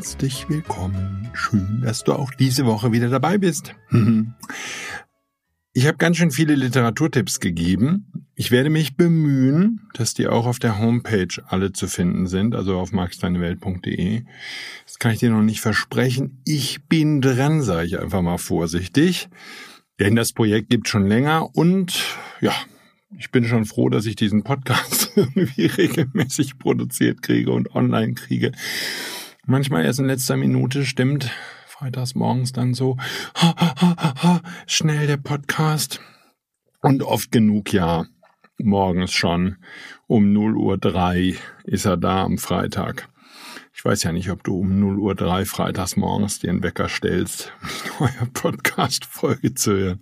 Herzlich willkommen. Schön, dass du auch diese Woche wieder dabei bist. Ich habe ganz schön viele Literaturtipps gegeben. Ich werde mich bemühen, dass die auch auf der Homepage alle zu finden sind, also auf marksteinewelt.de. Das kann ich dir noch nicht versprechen. Ich bin dran, sage ich einfach mal vorsichtig. Denn das Projekt gibt schon länger und ja, ich bin schon froh, dass ich diesen Podcast irgendwie regelmäßig produziert kriege und online kriege. Manchmal erst in letzter Minute stimmt, freitags morgens dann so, ha, ha, ha, schnell der Podcast. Und oft genug, ja, morgens schon um 0 Uhr 3 ist er da am Freitag. Ich weiß ja nicht, ob du um 0 Uhr 3 freitags morgens dir einen Wecker stellst, um die neue Podcast-Folge zu hören.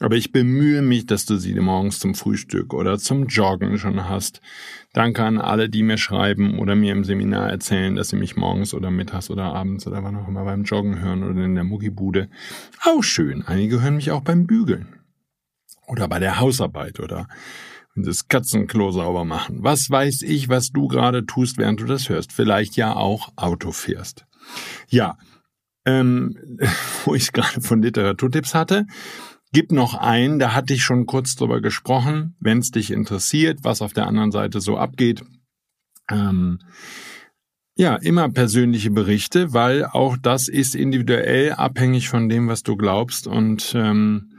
Aber ich bemühe mich, dass du sie morgens zum Frühstück oder zum Joggen schon hast. Danke an alle, die mir schreiben oder mir im Seminar erzählen, dass sie mich morgens oder mittags oder abends oder wann auch immer beim Joggen hören oder in der Muckibude. Auch schön. Einige hören mich auch beim Bügeln. Oder bei der Hausarbeit oder wenn sie das Katzenklo sauber machen. Was weiß ich, was du gerade tust, während du das hörst. Vielleicht ja auch Auto fährst. Ja, ähm, wo ich gerade von Literaturtipps hatte, Gib noch ein, da hatte ich schon kurz drüber gesprochen, wenn es dich interessiert, was auf der anderen Seite so abgeht. Ähm, ja, immer persönliche Berichte, weil auch das ist individuell abhängig von dem, was du glaubst und ähm,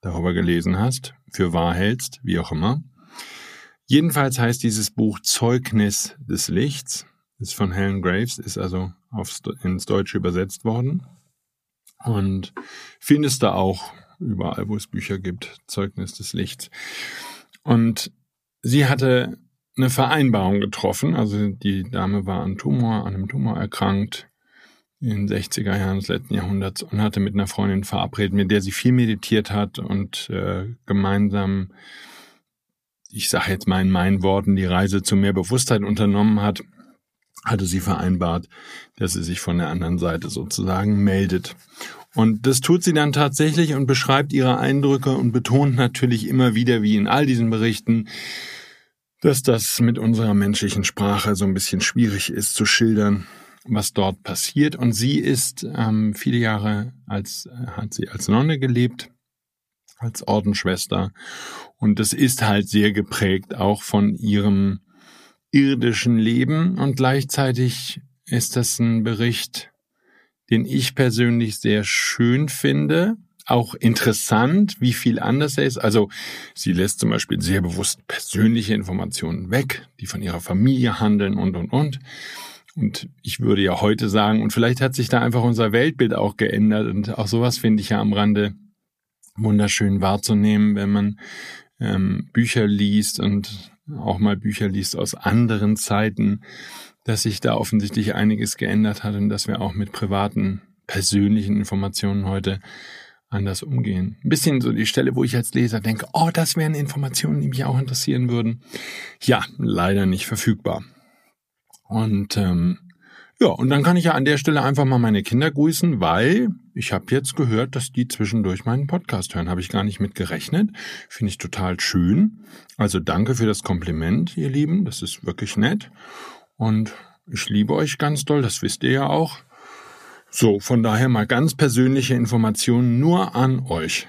darüber gelesen hast, für wahr hältst, wie auch immer. Jedenfalls heißt dieses Buch Zeugnis des Lichts, ist von Helen Graves, ist also aufs, ins Deutsche übersetzt worden. Und findest da auch überall, wo es Bücher gibt, Zeugnis des Lichts. Und sie hatte eine Vereinbarung getroffen. Also die Dame war an Tumor, an einem Tumor erkrankt in den 60er Jahren des letzten Jahrhunderts und hatte mit einer Freundin verabredet, mit der sie viel meditiert hat und äh, gemeinsam, ich sage jetzt mal in meinen Worten, die Reise zu mehr Bewusstheit unternommen hat, hatte sie vereinbart, dass sie sich von der anderen Seite sozusagen meldet. Und das tut sie dann tatsächlich und beschreibt ihre Eindrücke und betont natürlich immer wieder, wie in all diesen Berichten, dass das mit unserer menschlichen Sprache so ein bisschen schwierig ist zu schildern, was dort passiert. Und sie ist ähm, viele Jahre als hat sie als Nonne gelebt, als Ordensschwester. Und das ist halt sehr geprägt auch von ihrem irdischen Leben. Und gleichzeitig ist das ein Bericht den ich persönlich sehr schön finde. Auch interessant, wie viel anders er ist. Also sie lässt zum Beispiel sehr bewusst persönliche Informationen weg, die von ihrer Familie handeln und, und, und. Und ich würde ja heute sagen, und vielleicht hat sich da einfach unser Weltbild auch geändert. Und auch sowas finde ich ja am Rande wunderschön wahrzunehmen, wenn man ähm, Bücher liest und auch mal Bücher liest aus anderen Zeiten dass sich da offensichtlich einiges geändert hat und dass wir auch mit privaten, persönlichen Informationen heute anders umgehen. Ein bisschen so die Stelle, wo ich als Leser denke, oh, das wären Informationen, die mich auch interessieren würden. Ja, leider nicht verfügbar. Und ähm, ja, und dann kann ich ja an der Stelle einfach mal meine Kinder grüßen, weil ich habe jetzt gehört, dass die zwischendurch meinen Podcast hören. Habe ich gar nicht mit gerechnet. Finde ich total schön. Also danke für das Kompliment, ihr Lieben. Das ist wirklich nett. Und ich liebe euch ganz doll, das wisst ihr ja auch. So, von daher mal ganz persönliche Informationen nur an euch.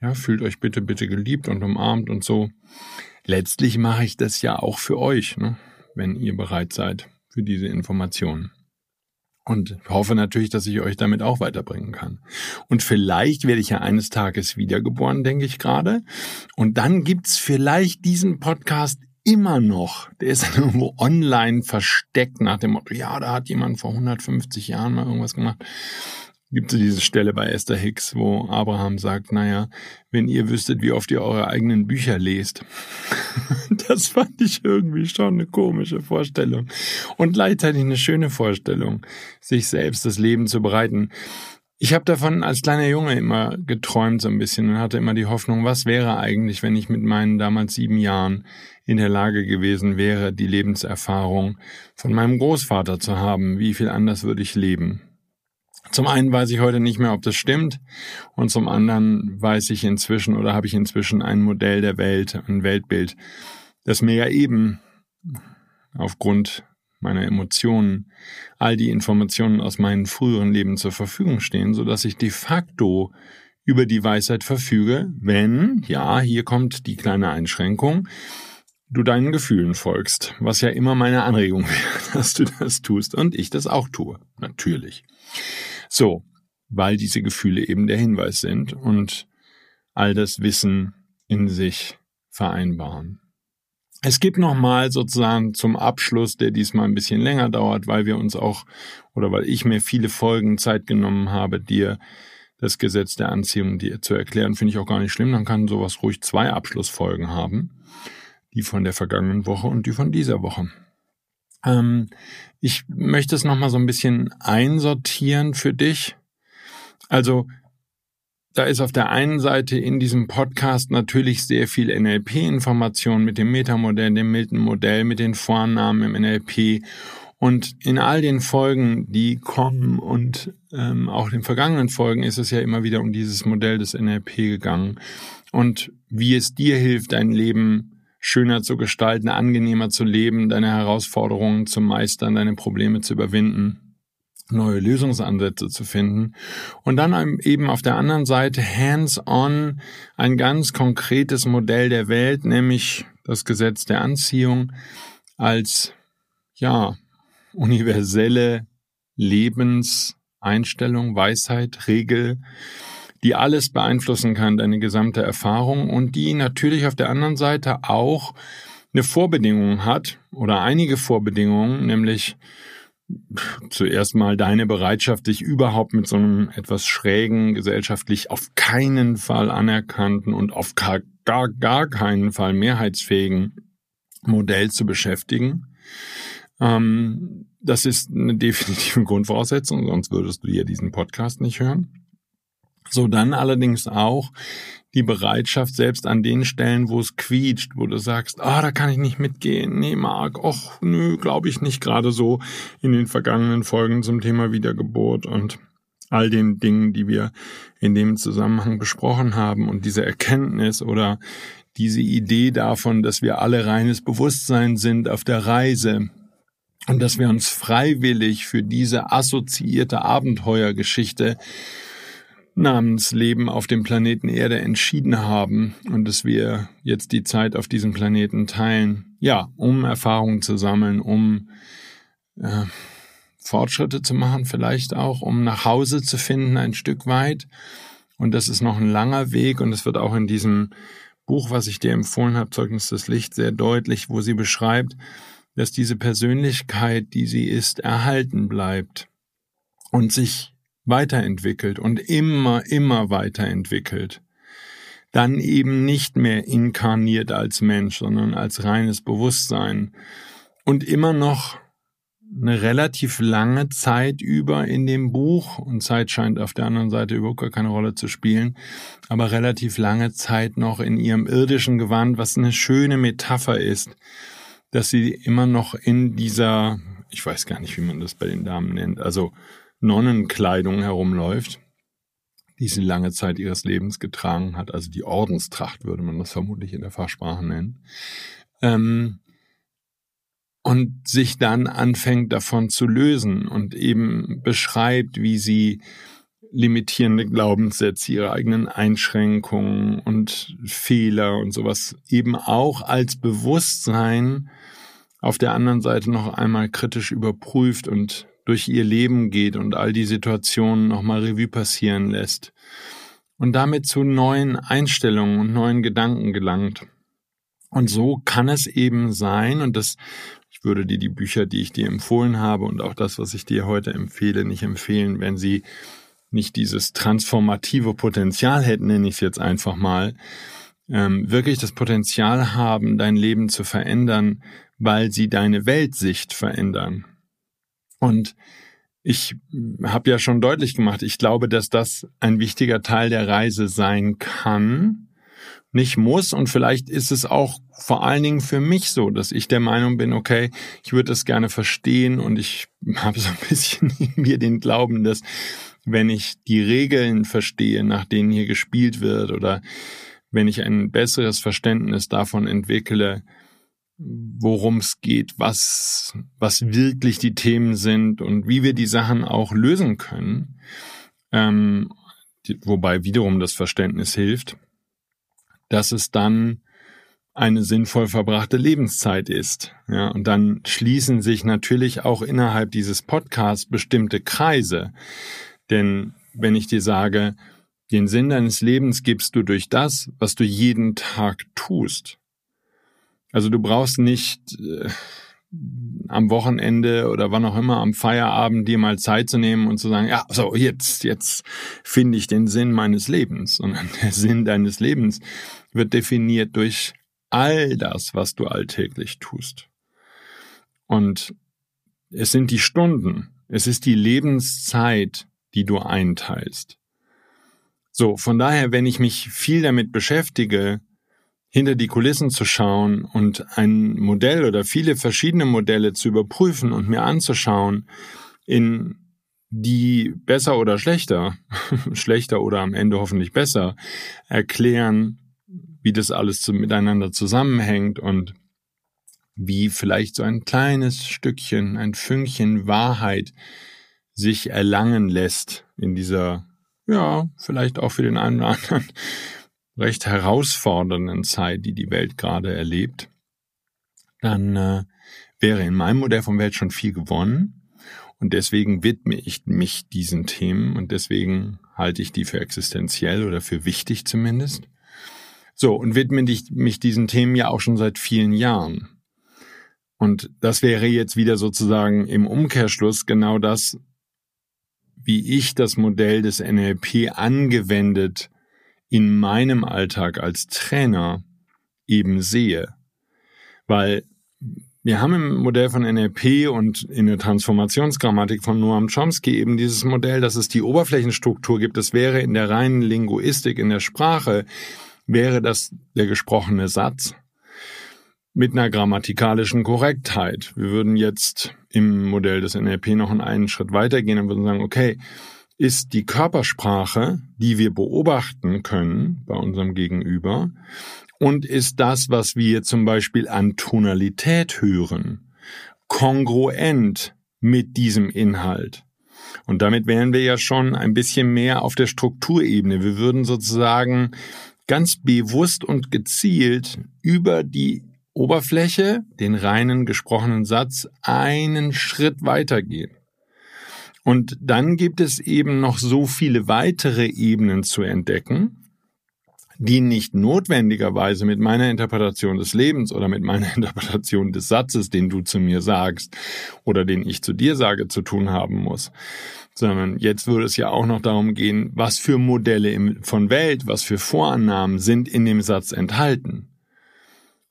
Ja, fühlt euch bitte, bitte geliebt und umarmt und so. Letztlich mache ich das ja auch für euch, ne? wenn ihr bereit seid für diese Informationen. Und hoffe natürlich, dass ich euch damit auch weiterbringen kann. Und vielleicht werde ich ja eines Tages wiedergeboren, denke ich gerade. Und dann gibt's vielleicht diesen Podcast immer noch. Der ist irgendwo online versteckt nach dem Motto, ja, da hat jemand vor 150 Jahren mal irgendwas gemacht gibt es diese Stelle bei Esther Hicks, wo Abraham sagt, naja, wenn ihr wüsstet, wie oft ihr eure eigenen Bücher lest. das fand ich irgendwie schon eine komische Vorstellung. Und gleichzeitig eine schöne Vorstellung, sich selbst das Leben zu bereiten. Ich habe davon als kleiner Junge immer geträumt so ein bisschen und hatte immer die Hoffnung, was wäre eigentlich, wenn ich mit meinen damals sieben Jahren in der Lage gewesen wäre, die Lebenserfahrung von meinem Großvater zu haben, wie viel anders würde ich leben. Zum einen weiß ich heute nicht mehr, ob das stimmt und zum anderen weiß ich inzwischen oder habe ich inzwischen ein Modell der Welt, ein Weltbild, das mir ja eben aufgrund meiner Emotionen all die Informationen aus meinen früheren Leben zur Verfügung stehen, so dass ich de facto über die Weisheit verfüge, wenn, ja, hier kommt die kleine Einschränkung, du deinen Gefühlen folgst, was ja immer meine Anregung wäre, dass du das tust und ich das auch tue, natürlich. So, weil diese Gefühle eben der Hinweis sind und all das Wissen in sich vereinbaren. Es gibt nochmal sozusagen zum Abschluss, der diesmal ein bisschen länger dauert, weil wir uns auch oder weil ich mir viele Folgen Zeit genommen habe, dir das Gesetz der Anziehung dir zu erklären, finde ich auch gar nicht schlimm. Dann kann sowas ruhig zwei Abschlussfolgen haben. Die von der vergangenen Woche und die von dieser Woche. Ähm, ich möchte es nochmal so ein bisschen einsortieren für dich. Also, da ist auf der einen Seite in diesem Podcast natürlich sehr viel NLP-Information mit dem Metamodell, dem Milton-Modell, mit den Vornamen im NLP. Und in all den Folgen, die kommen und ähm, auch den vergangenen Folgen ist es ja immer wieder um dieses Modell des NLP gegangen und wie es dir hilft, dein Leben schöner zu gestalten, angenehmer zu leben, deine Herausforderungen zu meistern, deine Probleme zu überwinden, neue Lösungsansätze zu finden. Und dann eben auf der anderen Seite hands-on ein ganz konkretes Modell der Welt, nämlich das Gesetz der Anziehung als, ja, universelle Lebenseinstellung, Weisheit, Regel, die alles beeinflussen kann, deine gesamte Erfahrung und die natürlich auf der anderen Seite auch eine Vorbedingung hat oder einige Vorbedingungen, nämlich zuerst mal deine Bereitschaft, dich überhaupt mit so einem etwas schrägen, gesellschaftlich auf keinen Fall anerkannten und auf gar, gar, gar keinen Fall mehrheitsfähigen Modell zu beschäftigen. Ähm, das ist eine definitive Grundvoraussetzung, sonst würdest du ja diesen Podcast nicht hören. So dann allerdings auch die Bereitschaft, selbst an den Stellen, wo es quietscht, wo du sagst, ah, da kann ich nicht mitgehen, nee, Marc, och, nö, glaube ich nicht, gerade so in den vergangenen Folgen zum Thema Wiedergeburt und all den Dingen, die wir in dem Zusammenhang besprochen haben und diese Erkenntnis oder diese Idee davon, dass wir alle reines Bewusstsein sind auf der Reise und dass wir uns freiwillig für diese assoziierte Abenteuergeschichte namens Leben auf dem Planeten Erde entschieden haben und dass wir jetzt die Zeit auf diesem Planeten teilen, ja, um Erfahrungen zu sammeln, um äh, Fortschritte zu machen, vielleicht auch, um nach Hause zu finden ein Stück weit. Und das ist noch ein langer Weg und es wird auch in diesem Buch, was ich dir empfohlen habe, Zeugnis des Lichts, sehr deutlich, wo sie beschreibt, dass diese Persönlichkeit, die sie ist, erhalten bleibt und sich weiterentwickelt und immer, immer weiterentwickelt, dann eben nicht mehr inkarniert als Mensch, sondern als reines Bewusstsein. Und immer noch eine relativ lange Zeit über in dem Buch, und Zeit scheint auf der anderen Seite überhaupt gar keine Rolle zu spielen, aber relativ lange Zeit noch in ihrem irdischen Gewand, was eine schöne Metapher ist, dass sie immer noch in dieser, ich weiß gar nicht, wie man das bei den Damen nennt, also Nonnenkleidung herumläuft, die sie lange Zeit ihres Lebens getragen hat, also die Ordenstracht würde man das vermutlich in der Fachsprache nennen, ähm, und sich dann anfängt davon zu lösen und eben beschreibt, wie sie limitierende Glaubenssätze, ihre eigenen Einschränkungen und Fehler und sowas eben auch als Bewusstsein auf der anderen Seite noch einmal kritisch überprüft und durch ihr Leben geht und all die Situationen nochmal Revue passieren lässt und damit zu neuen Einstellungen und neuen Gedanken gelangt. Und so kann es eben sein, und das, ich würde dir die Bücher, die ich dir empfohlen habe und auch das, was ich dir heute empfehle, nicht empfehlen, wenn sie nicht dieses transformative Potenzial hätten, nenne ich es jetzt einfach mal, ähm, wirklich das Potenzial haben, dein Leben zu verändern, weil sie deine Weltsicht verändern. Und ich habe ja schon deutlich gemacht, ich glaube, dass das ein wichtiger Teil der Reise sein kann, nicht muss. Und vielleicht ist es auch vor allen Dingen für mich so, dass ich der Meinung bin, okay, ich würde das gerne verstehen und ich habe so ein bisschen in mir den Glauben, dass wenn ich die Regeln verstehe, nach denen hier gespielt wird oder wenn ich ein besseres Verständnis davon entwickle, worum es geht, was, was wirklich die Themen sind und wie wir die Sachen auch lösen können, ähm, die, wobei wiederum das Verständnis hilft, dass es dann eine sinnvoll verbrachte Lebenszeit ist. Ja, und dann schließen sich natürlich auch innerhalb dieses Podcasts bestimmte Kreise. Denn wenn ich dir sage, den Sinn deines Lebens gibst du durch das, was du jeden Tag tust. Also du brauchst nicht äh, am Wochenende oder wann auch immer am Feierabend dir mal Zeit zu nehmen und zu sagen, ja, so jetzt, jetzt finde ich den Sinn meines Lebens, sondern der Sinn deines Lebens wird definiert durch all das, was du alltäglich tust. Und es sind die Stunden, es ist die Lebenszeit, die du einteilst. So, von daher, wenn ich mich viel damit beschäftige, hinter die Kulissen zu schauen und ein Modell oder viele verschiedene Modelle zu überprüfen und mir anzuschauen, in die besser oder schlechter, schlechter oder am Ende hoffentlich besser, erklären, wie das alles miteinander zusammenhängt und wie vielleicht so ein kleines Stückchen, ein Fünkchen Wahrheit sich erlangen lässt in dieser ja, vielleicht auch für den einen oder anderen recht herausfordernden Zeit, die die Welt gerade erlebt, dann äh, wäre in meinem Modell von Welt schon viel gewonnen. Und deswegen widme ich mich diesen Themen und deswegen halte ich die für existenziell oder für wichtig zumindest. So, und widme ich mich diesen Themen ja auch schon seit vielen Jahren. Und das wäre jetzt wieder sozusagen im Umkehrschluss genau das, wie ich das Modell des NLP angewendet in meinem Alltag als Trainer eben sehe. Weil wir haben im Modell von NLP und in der Transformationsgrammatik von Noam Chomsky eben dieses Modell, dass es die Oberflächenstruktur gibt. Das wäre in der reinen Linguistik, in der Sprache, wäre das der gesprochene Satz mit einer grammatikalischen Korrektheit. Wir würden jetzt im Modell des NLP noch einen Schritt weitergehen und würden sagen, okay, ist die Körpersprache, die wir beobachten können bei unserem Gegenüber, und ist das, was wir zum Beispiel an Tonalität hören, kongruent mit diesem Inhalt. Und damit wären wir ja schon ein bisschen mehr auf der Strukturebene. Wir würden sozusagen ganz bewusst und gezielt über die Oberfläche, den reinen gesprochenen Satz, einen Schritt weitergehen. Und dann gibt es eben noch so viele weitere Ebenen zu entdecken, die nicht notwendigerweise mit meiner Interpretation des Lebens oder mit meiner Interpretation des Satzes, den du zu mir sagst oder den ich zu dir sage, zu tun haben muss. Sondern jetzt würde es ja auch noch darum gehen, was für Modelle von Welt, was für Vorannahmen sind in dem Satz enthalten.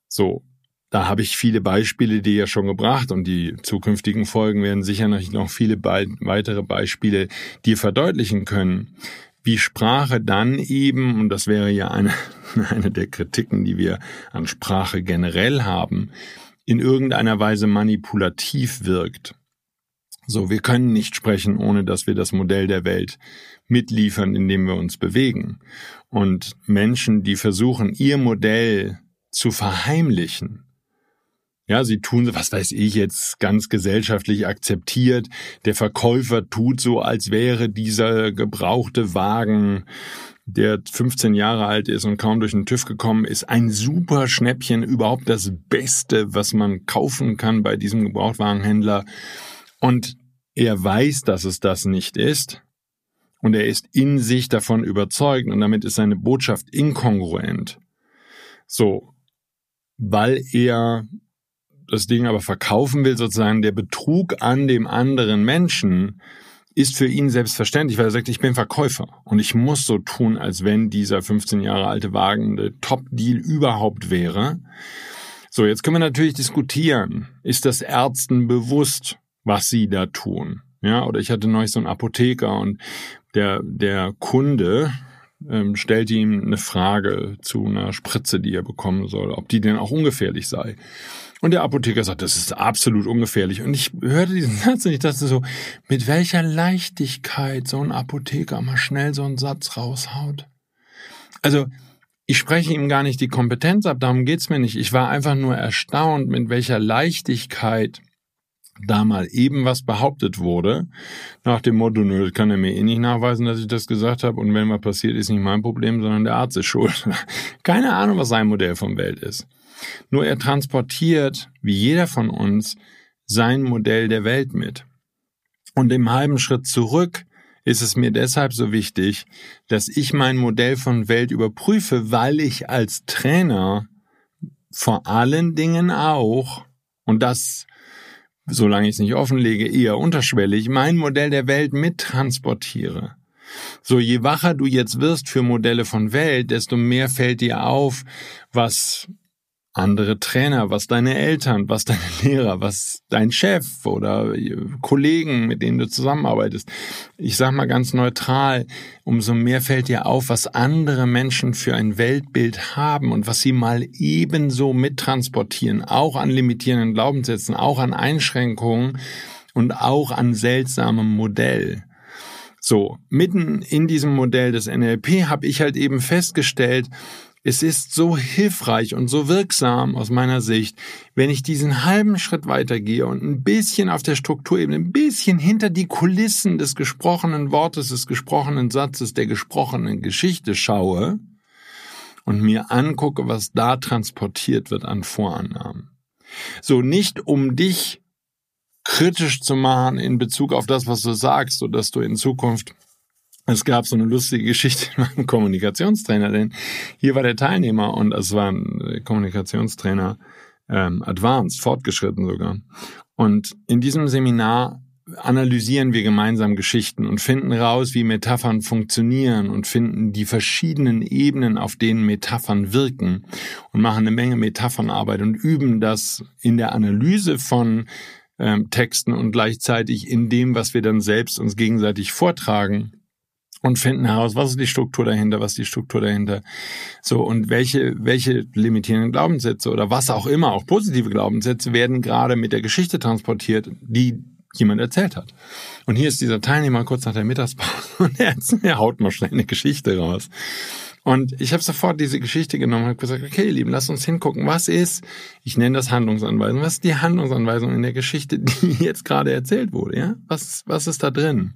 So, da habe ich viele Beispiele dir ja schon gebracht und die zukünftigen Folgen werden sicher noch viele be weitere Beispiele dir verdeutlichen können, wie Sprache dann eben, und das wäre ja eine, eine der Kritiken, die wir an Sprache generell haben, in irgendeiner Weise manipulativ wirkt. So, wir können nicht sprechen, ohne dass wir das Modell der Welt mitliefern, in dem wir uns bewegen. Und Menschen, die versuchen, ihr Modell zu verheimlichen, ja, sie tun, was weiß ich jetzt, ganz gesellschaftlich akzeptiert. Der Verkäufer tut so, als wäre dieser gebrauchte Wagen, der 15 Jahre alt ist und kaum durch den TÜV gekommen ist, ein super Schnäppchen, überhaupt das Beste, was man kaufen kann bei diesem Gebrauchtwagenhändler. Und er weiß, dass es das nicht ist und er ist in sich davon überzeugt und damit ist seine Botschaft inkongruent. So, weil er das Ding aber verkaufen will, sozusagen der Betrug an dem anderen Menschen, ist für ihn selbstverständlich, weil er sagt, ich bin Verkäufer und ich muss so tun, als wenn dieser 15 Jahre alte Wagen der Top-Deal überhaupt wäre. So, jetzt können wir natürlich diskutieren. Ist das Ärzten bewusst, was sie da tun? Ja, oder ich hatte neulich so einen Apotheker und der, der Kunde, ähm, stellte ihm eine Frage zu einer Spritze, die er bekommen soll, ob die denn auch ungefährlich sei. Und der Apotheker sagt, das ist absolut ungefährlich. Und ich hörte diesen Satz und ich dachte so, mit welcher Leichtigkeit so ein Apotheker mal schnell so einen Satz raushaut. Also, ich spreche ihm gar nicht die Kompetenz ab, darum geht's mir nicht. Ich war einfach nur erstaunt, mit welcher Leichtigkeit da mal eben was behauptet wurde, nach dem Motto, nö, das kann er mir eh nicht nachweisen, dass ich das gesagt habe und wenn mal passiert, ist nicht mein Problem, sondern der Arzt ist schuld. Keine Ahnung, was sein Modell von Welt ist. Nur er transportiert, wie jeder von uns, sein Modell der Welt mit. Und im halben Schritt zurück ist es mir deshalb so wichtig, dass ich mein Modell von Welt überprüfe, weil ich als Trainer vor allen Dingen auch, und das, solange ich es nicht offenlege, eher unterschwellig, mein Modell der Welt mittransportiere. So, je wacher du jetzt wirst für Modelle von Welt, desto mehr fällt dir auf, was andere Trainer, was deine Eltern, was deine Lehrer, was dein Chef oder Kollegen, mit denen du zusammenarbeitest. Ich sag mal ganz neutral, umso mehr fällt dir auf, was andere Menschen für ein Weltbild haben und was sie mal ebenso mittransportieren, auch an limitierenden Glaubenssätzen, auch an Einschränkungen und auch an seltsamem Modell. So, mitten in diesem Modell des NLP habe ich halt eben festgestellt, es ist so hilfreich und so wirksam aus meiner Sicht, wenn ich diesen halben Schritt weitergehe und ein bisschen auf der Strukturebene, ein bisschen hinter die Kulissen des gesprochenen Wortes, des gesprochenen Satzes, der gesprochenen Geschichte schaue und mir angucke, was da transportiert wird an Vorannahmen. So nicht um dich kritisch zu machen in Bezug auf das, was du sagst, so dass du in Zukunft es gab so eine lustige Geschichte in meinem Kommunikationstrainer, denn hier war der Teilnehmer und es war ein Kommunikationstrainer ähm, advanced, fortgeschritten sogar. Und in diesem Seminar analysieren wir gemeinsam Geschichten und finden raus, wie Metaphern funktionieren und finden die verschiedenen Ebenen, auf denen Metaphern wirken und machen eine Menge Metaphernarbeit und üben das in der Analyse von ähm, Texten und gleichzeitig in dem, was wir dann selbst uns gegenseitig vortragen und finden heraus, was ist die Struktur dahinter, was ist die Struktur dahinter. So, und welche, welche limitierenden Glaubenssätze oder was auch immer, auch positive Glaubenssätze werden gerade mit der Geschichte transportiert, die jemand erzählt hat. Und hier ist dieser Teilnehmer kurz nach der Mittagspause und er, er haut mal schnell eine Geschichte raus. Und ich habe sofort diese Geschichte genommen und gesagt, okay, ihr Lieben, lasst uns hingucken. Was ist, ich nenne das Handlungsanweisung, was ist die Handlungsanweisung in der Geschichte, die jetzt gerade erzählt wurde? Ja, Was, was ist da drin?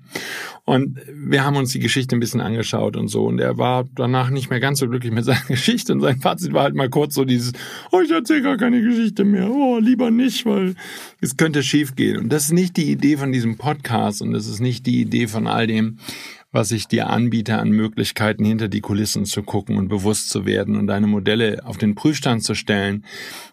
Und wir haben uns die Geschichte ein bisschen angeschaut und so. Und er war danach nicht mehr ganz so glücklich mit seiner Geschichte. Und sein Fazit war halt mal kurz so dieses, oh, ich erzähle gar keine Geschichte mehr. Oh, lieber nicht, weil es könnte schief gehen. Und das ist nicht die Idee von diesem Podcast und das ist nicht die Idee von all dem, was ich dir anbiete an Möglichkeiten, hinter die Kulissen zu gucken und bewusst zu werden und deine Modelle auf den Prüfstand zu stellen,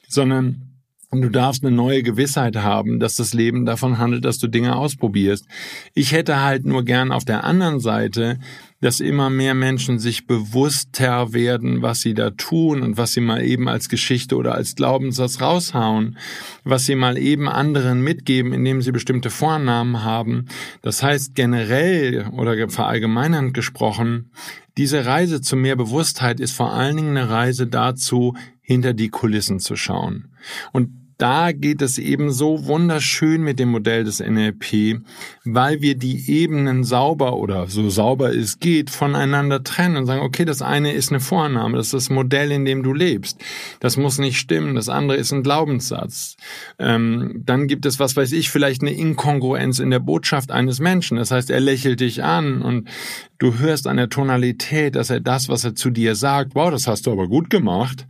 sondern du darfst eine neue Gewissheit haben, dass das Leben davon handelt, dass du Dinge ausprobierst. Ich hätte halt nur gern auf der anderen Seite dass immer mehr Menschen sich bewusster werden, was sie da tun und was sie mal eben als Geschichte oder als Glaubenssatz raushauen, was sie mal eben anderen mitgeben, indem sie bestimmte Vornamen haben. Das heißt generell oder verallgemeinernd gesprochen, diese Reise zu mehr Bewusstheit ist vor allen Dingen eine Reise dazu, hinter die Kulissen zu schauen. Und da geht es eben so wunderschön mit dem Modell des NLP, weil wir die Ebenen sauber oder so sauber es geht voneinander trennen und sagen, okay, das eine ist eine Vorname, das ist das Modell, in dem du lebst. Das muss nicht stimmen, das andere ist ein Glaubenssatz. Ähm, dann gibt es, was weiß ich, vielleicht eine Inkongruenz in der Botschaft eines Menschen. Das heißt, er lächelt dich an und Du hörst an der Tonalität, dass er das, was er zu dir sagt, wow, das hast du aber gut gemacht,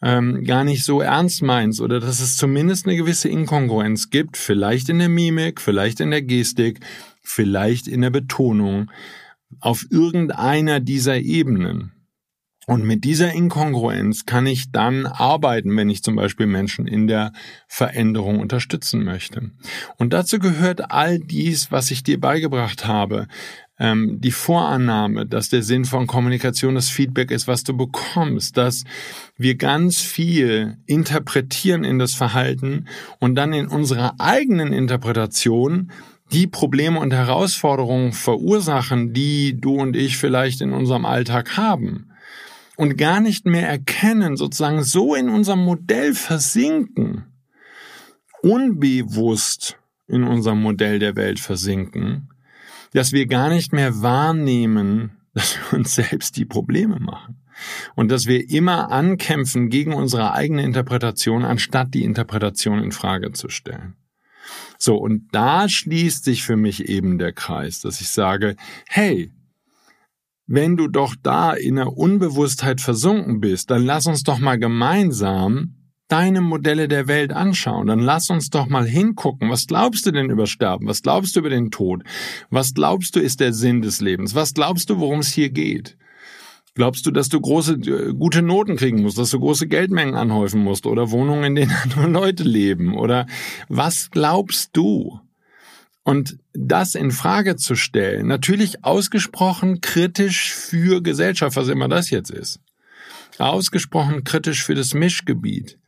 ähm, gar nicht so ernst meinst oder dass es zumindest eine gewisse Inkongruenz gibt, vielleicht in der Mimik, vielleicht in der Gestik, vielleicht in der Betonung, auf irgendeiner dieser Ebenen. Und mit dieser Inkongruenz kann ich dann arbeiten, wenn ich zum Beispiel Menschen in der Veränderung unterstützen möchte. Und dazu gehört all dies, was ich dir beigebracht habe. Ähm, die Vorannahme, dass der Sinn von Kommunikation das Feedback ist, was du bekommst, dass wir ganz viel interpretieren in das Verhalten und dann in unserer eigenen Interpretation die Probleme und Herausforderungen verursachen, die du und ich vielleicht in unserem Alltag haben. Und gar nicht mehr erkennen, sozusagen so in unserem Modell versinken, unbewusst in unserem Modell der Welt versinken, dass wir gar nicht mehr wahrnehmen, dass wir uns selbst die Probleme machen. Und dass wir immer ankämpfen gegen unsere eigene Interpretation, anstatt die Interpretation in Frage zu stellen. So, und da schließt sich für mich eben der Kreis, dass ich sage, hey, wenn du doch da in der Unbewusstheit versunken bist, dann lass uns doch mal gemeinsam deine Modelle der Welt anschauen. Dann lass uns doch mal hingucken. Was glaubst du denn über Sterben? Was glaubst du über den Tod? Was glaubst du ist der Sinn des Lebens? Was glaubst du, worum es hier geht? Glaubst du, dass du große, äh, gute Noten kriegen musst, dass du große Geldmengen anhäufen musst oder Wohnungen, in denen andere Leute leben? Oder was glaubst du? Und das in Frage zu stellen, natürlich ausgesprochen kritisch für Gesellschaft, was immer das jetzt ist. Ausgesprochen kritisch für das Mischgebiet.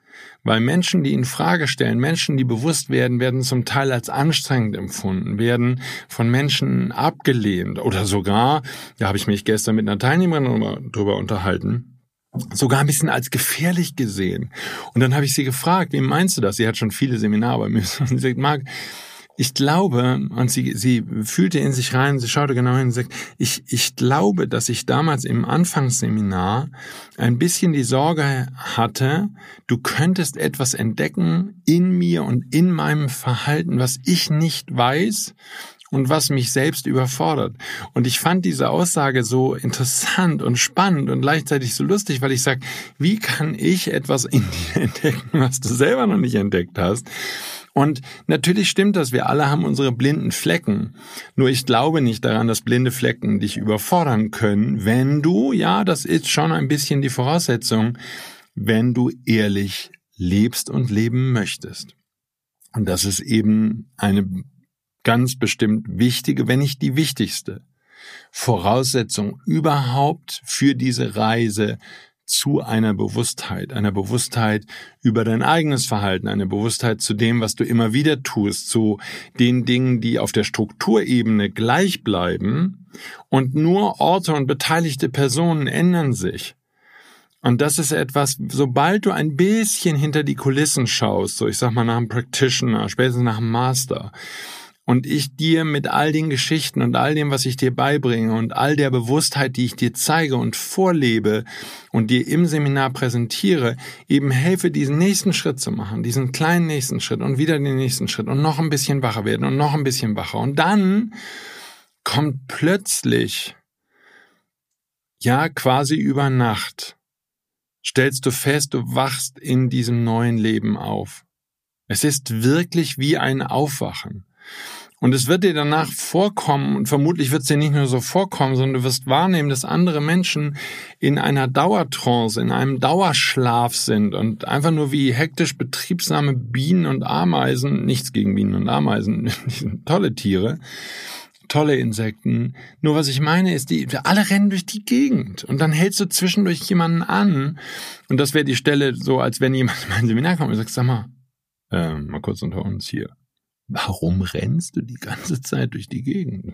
Weil Menschen, die in Frage stellen, Menschen, die bewusst werden, werden zum Teil als anstrengend empfunden, werden von Menschen abgelehnt oder sogar, da habe ich mich gestern mit einer Teilnehmerin drüber unterhalten, sogar ein bisschen als gefährlich gesehen. Und dann habe ich sie gefragt, wie meinst du das? Sie hat schon viele Seminare bei mir. Und sie sagt, Marc, ich glaube, und sie, sie fühlte in sich rein, sie schaute genau hin und sagt, ich, ich glaube, dass ich damals im Anfangsseminar ein bisschen die Sorge hatte, du könntest etwas entdecken in mir und in meinem Verhalten, was ich nicht weiß und was mich selbst überfordert. Und ich fand diese Aussage so interessant und spannend und gleichzeitig so lustig, weil ich sage, wie kann ich etwas in dir entdecken, was du selber noch nicht entdeckt hast? Und natürlich stimmt das, wir alle haben unsere blinden Flecken. Nur ich glaube nicht daran, dass blinde Flecken dich überfordern können, wenn du, ja, das ist schon ein bisschen die Voraussetzung, wenn du ehrlich lebst und leben möchtest. Und das ist eben eine ganz bestimmt wichtige, wenn nicht die wichtigste Voraussetzung überhaupt für diese Reise zu einer Bewusstheit, einer Bewusstheit über dein eigenes Verhalten, eine Bewusstheit zu dem, was du immer wieder tust, zu den Dingen, die auf der Strukturebene gleich bleiben und nur Orte und beteiligte Personen ändern sich. Und das ist etwas, sobald du ein bisschen hinter die Kulissen schaust, so ich sag mal nach einem Practitioner, spätestens nach einem Master, und ich dir mit all den Geschichten und all dem, was ich dir beibringe und all der Bewusstheit, die ich dir zeige und vorlebe und dir im Seminar präsentiere, eben helfe, diesen nächsten Schritt zu machen, diesen kleinen nächsten Schritt und wieder den nächsten Schritt und noch ein bisschen wacher werden und noch ein bisschen wacher. Und dann kommt plötzlich, ja, quasi über Nacht, stellst du fest, du wachst in diesem neuen Leben auf. Es ist wirklich wie ein Aufwachen. Und es wird dir danach vorkommen, und vermutlich wird es dir nicht nur so vorkommen, sondern du wirst wahrnehmen, dass andere Menschen in einer Dauertrance, in einem Dauerschlaf sind und einfach nur wie hektisch betriebsame Bienen und Ameisen, nichts gegen Bienen und Ameisen, tolle Tiere, tolle Insekten. Nur was ich meine ist, die alle rennen durch die Gegend und dann hältst du zwischendurch jemanden an und das wäre die Stelle so, als wenn jemand in mein Seminar kommt und sagt, sag mal, äh, mal kurz unter uns hier warum rennst du die ganze Zeit durch die Gegend?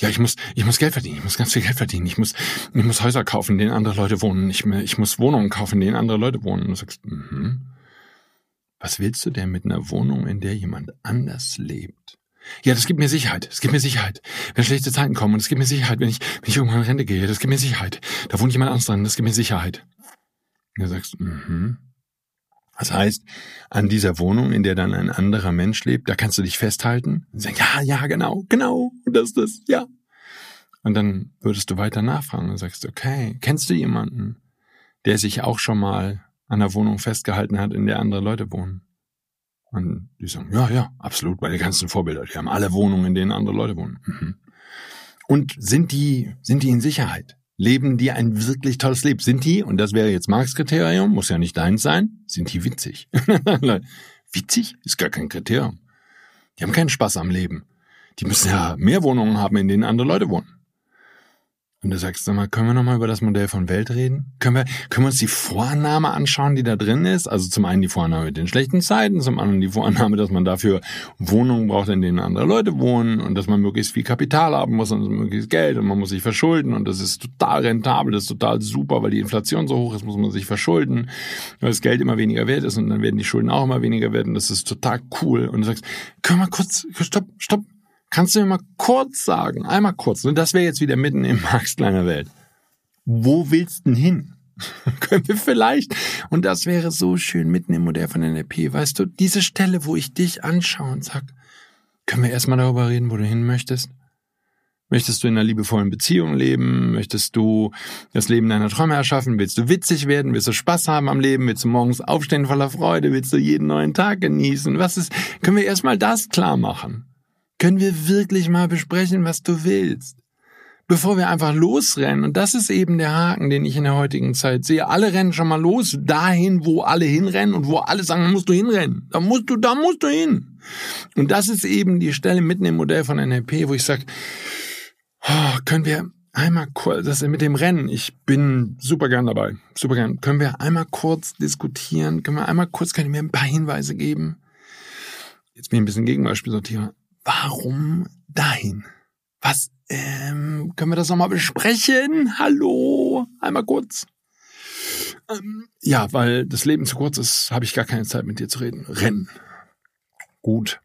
Ja, ich muss, ich muss Geld verdienen, ich muss ganz viel Geld verdienen, ich muss, ich muss Häuser kaufen, in denen andere Leute wohnen, ich, ich muss Wohnungen kaufen, in denen andere Leute wohnen. Und du sagst, mhm. was willst du denn mit einer Wohnung, in der jemand anders lebt? Ja, das gibt mir Sicherheit. Das gibt mir Sicherheit. Wenn schlechte Zeiten kommen, und es gibt mir Sicherheit, wenn ich, wenn ich irgendwann in Rente gehe, das gibt mir Sicherheit. Da wohnt jemand anderes dran, das gibt mir Sicherheit. Und du sagst, mhm. Das heißt, an dieser Wohnung, in der dann ein anderer Mensch lebt, da kannst du dich festhalten und sagen, ja, ja, genau, genau, das ist das, ja. Und dann würdest du weiter nachfragen und sagst, okay, kennst du jemanden, der sich auch schon mal an der Wohnung festgehalten hat, in der andere Leute wohnen? Und die sagen, ja, ja, absolut, bei den ganzen Vorbilder. Die haben alle Wohnungen, in denen andere Leute wohnen. Mhm. Und sind die, sind die in Sicherheit? Leben die ein wirklich tolles Leben? Sind die, und das wäre jetzt Marx Kriterium, muss ja nicht deins sein, sind die witzig? witzig ist gar kein Kriterium. Die haben keinen Spaß am Leben. Die müssen ja mehr Wohnungen haben, in denen andere Leute wohnen. Und du sagst, sag mal, können wir nochmal über das Modell von Welt reden? Können wir, können wir uns die Vorannahme anschauen, die da drin ist? Also zum einen die Vorannahme mit den schlechten Zeiten, zum anderen die Vorannahme, dass man dafür Wohnungen braucht, in denen andere Leute wohnen und dass man möglichst viel Kapital haben muss und möglichst Geld und man muss sich verschulden und das ist total rentabel, das ist total super, weil die Inflation so hoch ist, muss man sich verschulden, weil das Geld immer weniger wert ist und dann werden die Schulden auch immer weniger werden. Das ist total cool. Und du sagst, können wir kurz, stopp, stopp, Kannst du mir mal kurz sagen, einmal kurz, und das wäre jetzt wieder mitten im Marx kleiner Welt. Wo willst du denn hin? Können wir vielleicht, und das wäre so schön mitten im Modell von NLP, weißt du, diese Stelle, wo ich dich anschaue und sag, können wir erstmal darüber reden, wo du hin möchtest? Möchtest du in einer liebevollen Beziehung leben? Möchtest du das Leben deiner Träume erschaffen? Willst du witzig werden? Willst du Spaß haben am Leben? Willst du morgens aufstehen voller Freude? Willst du jeden neuen Tag genießen? Was ist, können wir erstmal das klar machen? Können wir wirklich mal besprechen, was du willst. Bevor wir einfach losrennen. Und das ist eben der Haken, den ich in der heutigen Zeit sehe. Alle rennen schon mal los, dahin, wo alle hinrennen und wo alle sagen, da musst du hinrennen. Da musst du, da musst du hin. Und das ist eben die Stelle mitten im Modell von NLP, wo ich sage, oh, können wir einmal kurz, das mit dem Rennen, ich bin super gern dabei, super gern. Können wir einmal kurz diskutieren? Können wir einmal kurz, können mir ein paar Hinweise geben? Jetzt bin ich ein bisschen Gegenbeispiel sortieren warum dahin? Was, ähm, können wir das nochmal besprechen? Hallo? Einmal kurz. Ähm, ja, weil das Leben zu kurz ist, habe ich gar keine Zeit mit dir zu reden. Rennen. Gut.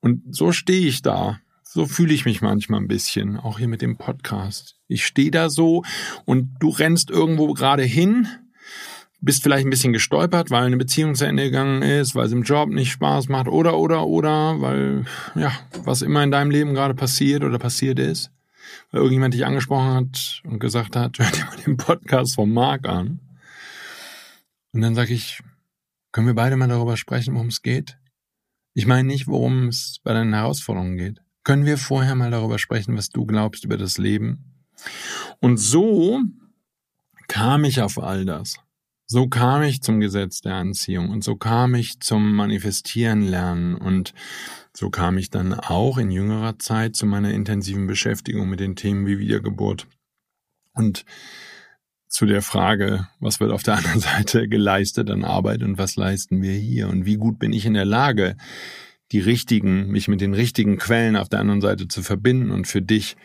Und so stehe ich da. So fühle ich mich manchmal ein bisschen, auch hier mit dem Podcast. Ich stehe da so und du rennst irgendwo gerade hin bist vielleicht ein bisschen gestolpert, weil eine Beziehung zu Ende gegangen ist, weil es im Job nicht Spaß macht oder, oder, oder, weil, ja, was immer in deinem Leben gerade passiert oder passiert ist, weil irgendjemand dich angesprochen hat und gesagt hat, hör dir mal den Podcast vom Marc an. Und dann sage ich, können wir beide mal darüber sprechen, worum es geht? Ich meine nicht, worum es bei deinen Herausforderungen geht. Können wir vorher mal darüber sprechen, was du glaubst über das Leben? Und so kam ich auf all das. So kam ich zum Gesetz der Anziehung und so kam ich zum Manifestieren lernen und so kam ich dann auch in jüngerer Zeit zu meiner intensiven Beschäftigung mit den Themen wie Wiedergeburt und zu der Frage, was wird auf der anderen Seite geleistet an Arbeit und was leisten wir hier und wie gut bin ich in der Lage, die richtigen, mich mit den richtigen Quellen auf der anderen Seite zu verbinden und für dich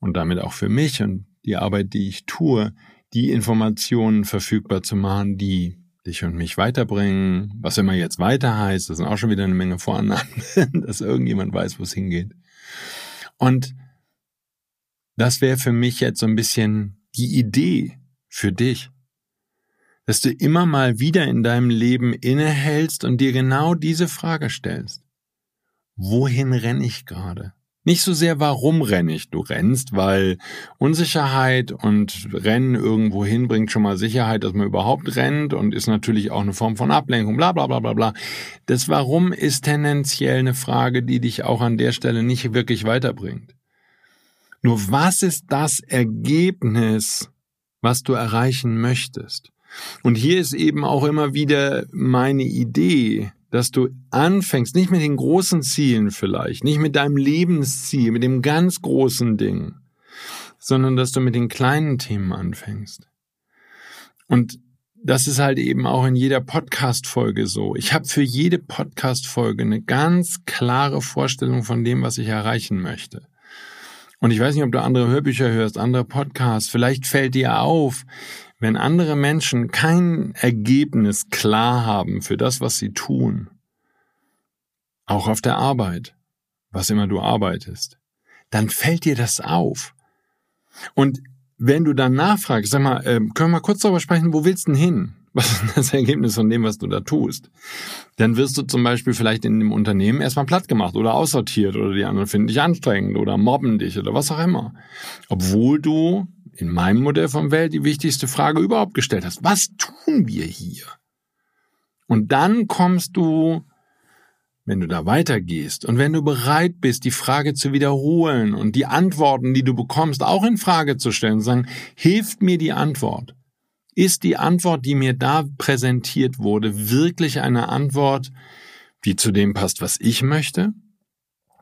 und damit auch für mich und die Arbeit, die ich tue, die Informationen verfügbar zu machen, die dich und mich weiterbringen. Was immer jetzt weiter heißt, das sind auch schon wieder eine Menge Vorannahmen, dass irgendjemand weiß, wo es hingeht. Und das wäre für mich jetzt so ein bisschen die Idee für dich, dass du immer mal wieder in deinem Leben innehältst und dir genau diese Frage stellst. Wohin renne ich gerade? Nicht so sehr, warum renne ich. Du rennst, weil Unsicherheit und Rennen irgendwo hin bringt schon mal Sicherheit, dass man überhaupt rennt und ist natürlich auch eine Form von Ablenkung, bla bla bla bla bla. Das Warum ist tendenziell eine Frage, die dich auch an der Stelle nicht wirklich weiterbringt. Nur was ist das Ergebnis, was du erreichen möchtest? Und hier ist eben auch immer wieder meine Idee, dass du anfängst, nicht mit den großen Zielen vielleicht, nicht mit deinem Lebensziel, mit dem ganz großen Ding, sondern dass du mit den kleinen Themen anfängst. Und das ist halt eben auch in jeder Podcast-Folge so. Ich habe für jede Podcast-Folge eine ganz klare Vorstellung von dem, was ich erreichen möchte. Und ich weiß nicht, ob du andere Hörbücher hörst, andere Podcasts. Vielleicht fällt dir auf, wenn andere Menschen kein Ergebnis klar haben für das, was sie tun, auch auf der Arbeit, was immer du arbeitest, dann fällt dir das auf. Und wenn du dann nachfragst, sag mal, äh, können wir mal kurz darüber sprechen, wo willst du denn hin? Was ist das Ergebnis von dem, was du da tust? Dann wirst du zum Beispiel vielleicht in dem Unternehmen erstmal platt gemacht oder aussortiert oder die anderen finden dich anstrengend oder mobben dich oder was auch immer. Obwohl du in meinem Modell von Welt die wichtigste Frage überhaupt gestellt hast. Was tun wir hier? Und dann kommst du, wenn du da weitergehst und wenn du bereit bist, die Frage zu wiederholen und die Antworten, die du bekommst, auch in Frage zu stellen, zu sagen, hilft mir die Antwort? Ist die Antwort, die mir da präsentiert wurde, wirklich eine Antwort, die zu dem passt, was ich möchte?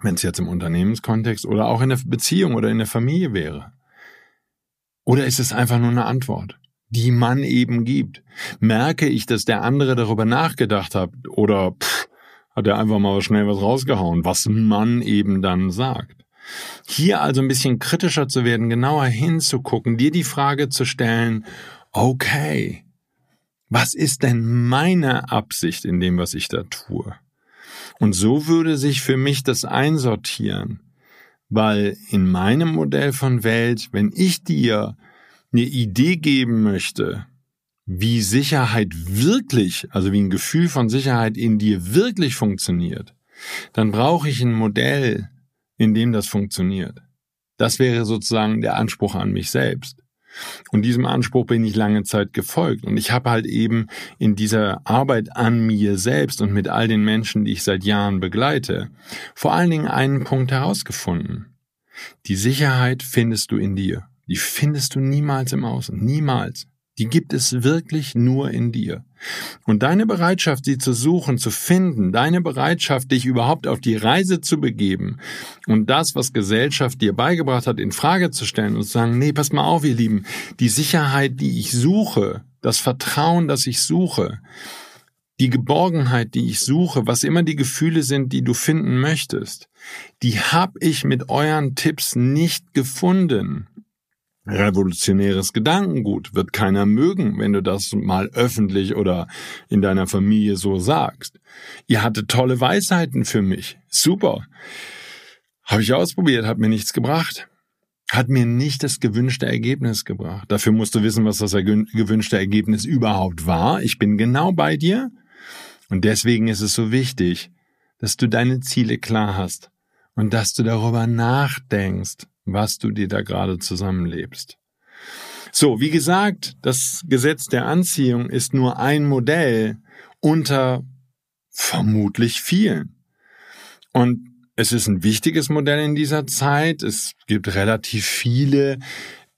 Wenn es jetzt im Unternehmenskontext oder auch in der Beziehung oder in der Familie wäre. Oder ist es einfach nur eine Antwort, die man eben gibt? Merke ich, dass der andere darüber nachgedacht hat oder pff, hat er einfach mal schnell was rausgehauen, was man eben dann sagt? Hier also ein bisschen kritischer zu werden, genauer hinzugucken, dir die Frage zu stellen, okay, was ist denn meine Absicht in dem, was ich da tue? Und so würde sich für mich das einsortieren, weil in meinem Modell von Welt, wenn ich dir eine Idee geben möchte, wie Sicherheit wirklich, also wie ein Gefühl von Sicherheit in dir wirklich funktioniert, dann brauche ich ein Modell, in dem das funktioniert. Das wäre sozusagen der Anspruch an mich selbst. Und diesem Anspruch bin ich lange Zeit gefolgt. Und ich habe halt eben in dieser Arbeit an mir selbst und mit all den Menschen, die ich seit Jahren begleite, vor allen Dingen einen Punkt herausgefunden. Die Sicherheit findest du in dir. Die findest du niemals im Außen. Niemals. Die gibt es wirklich nur in dir. Und deine Bereitschaft, sie zu suchen, zu finden, deine Bereitschaft, dich überhaupt auf die Reise zu begeben und das, was Gesellschaft dir beigebracht hat, in Frage zu stellen und zu sagen, nee, pass mal auf, ihr Lieben, die Sicherheit, die ich suche, das Vertrauen, das ich suche, die Geborgenheit, die ich suche, was immer die Gefühle sind, die du finden möchtest, die hab ich mit euren Tipps nicht gefunden. Revolutionäres Gedankengut wird keiner mögen, wenn du das mal öffentlich oder in deiner Familie so sagst. Ihr hattet tolle Weisheiten für mich. Super. Habe ich ausprobiert, hat mir nichts gebracht. Hat mir nicht das gewünschte Ergebnis gebracht. Dafür musst du wissen, was das gewünschte Ergebnis überhaupt war. Ich bin genau bei dir. Und deswegen ist es so wichtig, dass du deine Ziele klar hast und dass du darüber nachdenkst, was du dir da gerade zusammenlebst. So, wie gesagt, das Gesetz der Anziehung ist nur ein Modell unter vermutlich vielen. Und es ist ein wichtiges Modell in dieser Zeit. Es gibt relativ viele,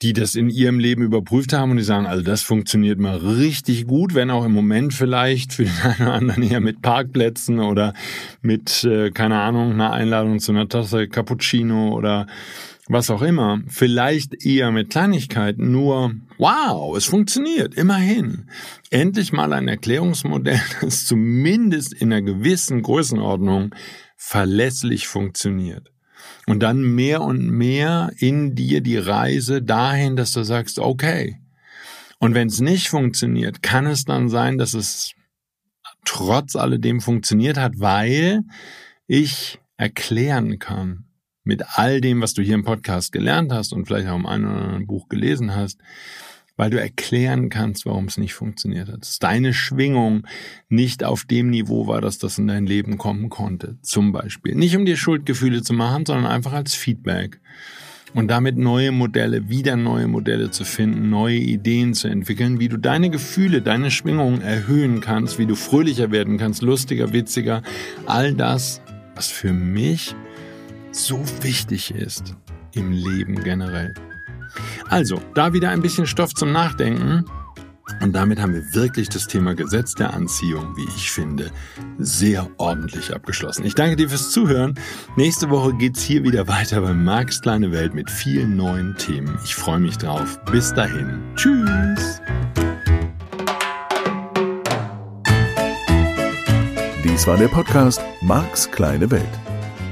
die das in ihrem Leben überprüft haben und die sagen, also das funktioniert mal richtig gut, wenn auch im Moment vielleicht für den einen oder anderen eher mit Parkplätzen oder mit, äh, keine Ahnung, einer Einladung zu einer Tasse Cappuccino oder was auch immer, vielleicht eher mit Kleinigkeiten, nur wow, es funktioniert, immerhin. Endlich mal ein Erklärungsmodell, das zumindest in einer gewissen Größenordnung verlässlich funktioniert. Und dann mehr und mehr in dir die Reise dahin, dass du sagst, okay. Und wenn es nicht funktioniert, kann es dann sein, dass es trotz alledem funktioniert hat, weil ich erklären kann, mit all dem, was du hier im Podcast gelernt hast und vielleicht auch im einen oder anderen Buch gelesen hast, weil du erklären kannst, warum es nicht funktioniert hat. Dass deine Schwingung nicht auf dem Niveau war, dass das in dein Leben kommen konnte. Zum Beispiel. Nicht um dir Schuldgefühle zu machen, sondern einfach als Feedback. Und damit neue Modelle, wieder neue Modelle zu finden, neue Ideen zu entwickeln, wie du deine Gefühle, deine Schwingungen erhöhen kannst, wie du fröhlicher werden kannst, lustiger, witziger. All das, was für mich so wichtig ist im Leben generell. Also, da wieder ein bisschen Stoff zum Nachdenken. Und damit haben wir wirklich das Thema Gesetz der Anziehung, wie ich finde, sehr ordentlich abgeschlossen. Ich danke dir fürs Zuhören. Nächste Woche geht's hier wieder weiter bei Marks kleine Welt mit vielen neuen Themen. Ich freue mich drauf. Bis dahin. Tschüss. Dies war der Podcast Marks kleine Welt.